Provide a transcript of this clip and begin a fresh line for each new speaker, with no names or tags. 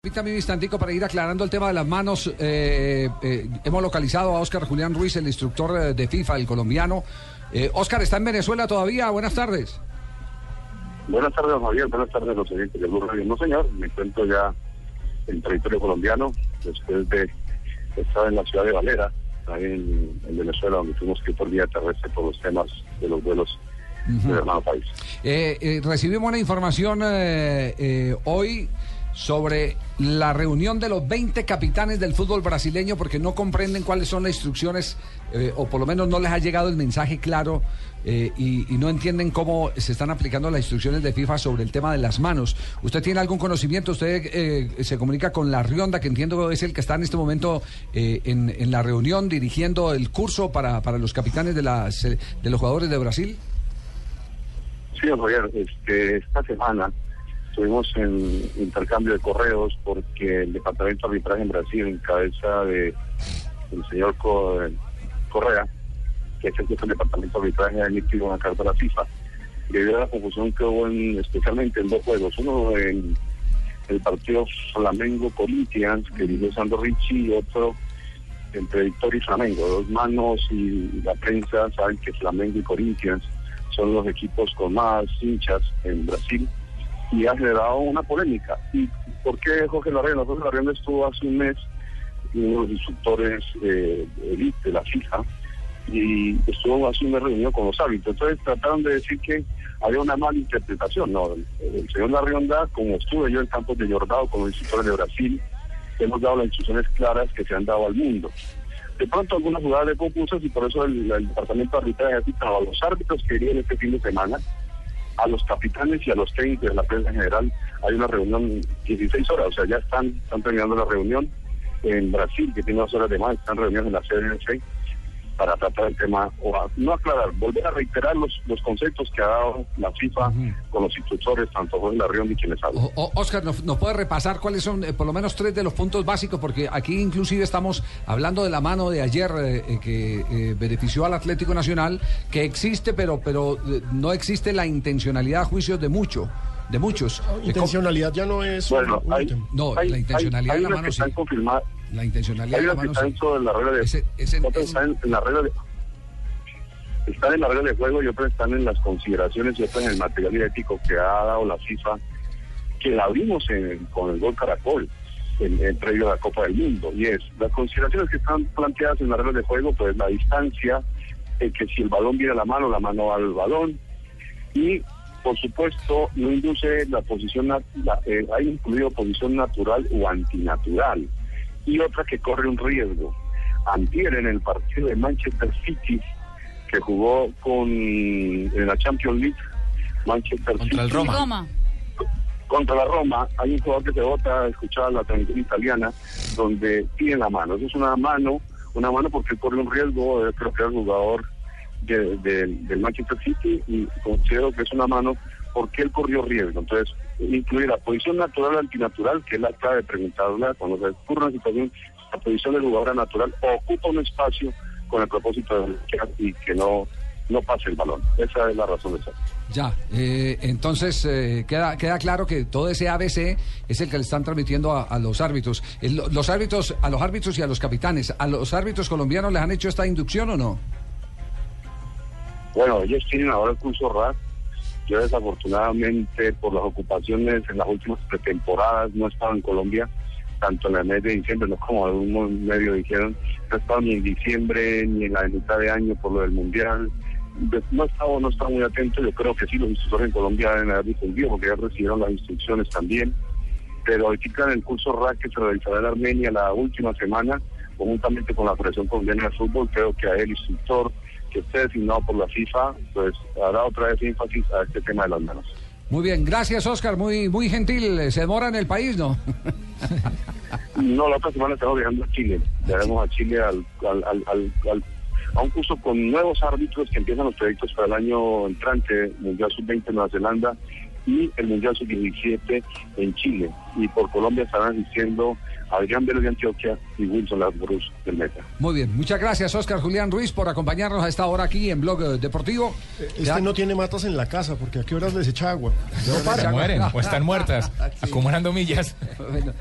Permítame un instantico para ir aclarando el tema de las manos. Eh, eh, hemos localizado a Oscar Julián Ruiz, el instructor de FIFA, el colombiano. Eh, Oscar, ¿está en Venezuela todavía? Buenas tardes.
Buenas tardes, Javier. Buenas tardes, los oyentes de Blue Radio. No, señor, me encuentro ya en territorio colombiano, después de estar en la ciudad de Valera, ahí en, en Venezuela, donde tuvimos que ir por vía terrestre por los temas de los vuelos del hermano país.
Eh, eh, recibimos una información eh, eh, hoy sobre la reunión de los 20 capitanes del fútbol brasileño porque no comprenden cuáles son las instrucciones eh, o por lo menos no les ha llegado el mensaje claro eh, y, y, no entienden cómo se están aplicando las instrucciones de FIFA sobre el tema de las manos. ¿Usted tiene algún conocimiento? ¿Usted eh, se comunica con la Rionda, que entiendo es el que está en este momento eh, en, en, la reunión dirigiendo el curso para, para los capitanes de, las, de los jugadores de Brasil?
Sí, Javier, este, esta semana estuvimos en intercambio de correos porque el Departamento de Arbitraje en Brasil, en cabeza de el señor Correa, que es el jefe del Departamento de Arbitraje, ha emitido una carta a la FIFA debido a la confusión que hubo en, especialmente en dos juegos. Uno en el partido Flamengo-Corinthians, que dirigió Sandro Ricci, y otro entre Victoria y Flamengo. Dos manos y la prensa saben que Flamengo y Corinthians son los equipos con más hinchas en Brasil y ha generado una polémica. ¿Y por qué Jorge Larrena? Jorge Larrena estuvo hace un mes uno de los instructores eh, de la FIFA y estuvo haciendo una reunión con los árbitros. Entonces trataron de decir que había una mala interpretación. No, el, señor Larrionda, como estuve yo en campos de Jordao con los instructores de Brasil, hemos dado las instrucciones claras que se han dado al mundo. De pronto algunas jugadas de confusas y por eso el, departamento de arbitraje ha a los árbitros que irían este fin de semana a los capitanes y a los técnicos de la prensa en general hay una reunión 16 horas, o sea, ya están, están terminando la reunión en Brasil, que tiene dos horas de más, están reunidos en la CNC para tratar el tema, o a, no aclarar, volver a reiterar los, los conceptos que ha dado la FIFA uh -huh. con los instructores, tanto Jorge Larrión y quienes hablan.
Oscar, ¿nos, ¿nos, puede repasar cuáles son eh, por lo menos tres de los puntos básicos? Porque aquí inclusive estamos hablando de la mano de ayer eh, que eh, benefició al Atlético Nacional, que existe, pero, pero eh, no existe la intencionalidad a juicios de mucho de muchos.
Intencionalidad ya no es.
Bueno,
un,
hay,
no,
hay,
la intencionalidad
hay, hay
de la mano
que
sí.
están confirmadas.
La intencionalidad de la mano
están sobre la regla de.
Ese- ese-
otras
ese-
están en la regla de. Están en la regla de juego y otras están en las consideraciones y otras en el material ético que ha dado la FIFA, que la abrimos en- con el gol Caracol en, en previo a la Copa del Mundo. Y es, las consideraciones que están planteadas en la regla de juego, pues la distancia, el que si el balón viene a la mano, la mano va al balón, y por supuesto no induce la posición, la, eh, hay incluido posición natural o antinatural, y otra que corre un riesgo. Antier en el partido de Manchester City, que jugó con en la Champions League, Manchester
Contra
City
Roma.
Roma.
contra la Roma, hay un jugador que se vota a escuchar la transmisión italiana, donde tiene la mano. Eso es una mano, una mano porque corre un riesgo, creo que es el jugador de, de, del Manchester City y considero que es una mano porque él corrió riesgo. Entonces, incluye la posición natural antinatural, que es la clave de preguntarla cuando se ocurre una situación, la posición del jugador natural ocupa un espacio con el propósito de y que no, no pase el balón. Esa es la razón de ser.
Ya, eh, entonces eh, queda, queda claro que todo ese ABC es el que le están transmitiendo a, a los árbitros. El- los árbitros, a los árbitros y a los capitanes, ¿a los árbitros colombianos les han hecho esta inducción o no?
Bueno, ellos tienen ahora el curso RAS. Yo desafortunadamente por las ocupaciones en las últimas pretemporadas no estaba en Colombia, tanto en el mes de diciembre, no como algunos medios dijeron, no he estado ni en diciembre ni en la mitad de año por lo del Mundial. De- No he estado, no he estado muy atento, yo creo que sí, los instructores en Colombia deben haber difundido porque ya recibieron las instrucciones también. Pero ahorita en el curso RAC que se realizará en Armenia la última semana, conjuntamente con la Federación Colombiana de Fútbol, creo que a el instructor que esté designado por la FIFA, pues hará otra vez énfasis a este tema de las manos.
Muy bien, gracias Oscar, muy, muy gentil. Se demora en el país, ¿no?
No, la otra semana estamos viajando a Chile. Viajamos a Chile al, al, al, al- a un curso con nuevos árbitros que empiezan los proyectos para el año entrante, Mundial Sub-20 en Nueva Zelanda y el Mundial Sub-17 en Chile. Y por Colombia estarán diciendo Adrián Vélez de Antioquia y Wilson Lazarus del Meta.
Muy bien, muchas gracias Oscar Julián Ruiz por acompañarnos a esta hora aquí en Blog eh, Deportivo.
Este
Ya-
no tiene matas en la casa, porque a qué horas les echa agua. No para.
Se mueren o están muertas, acumulando millas.
Bueno,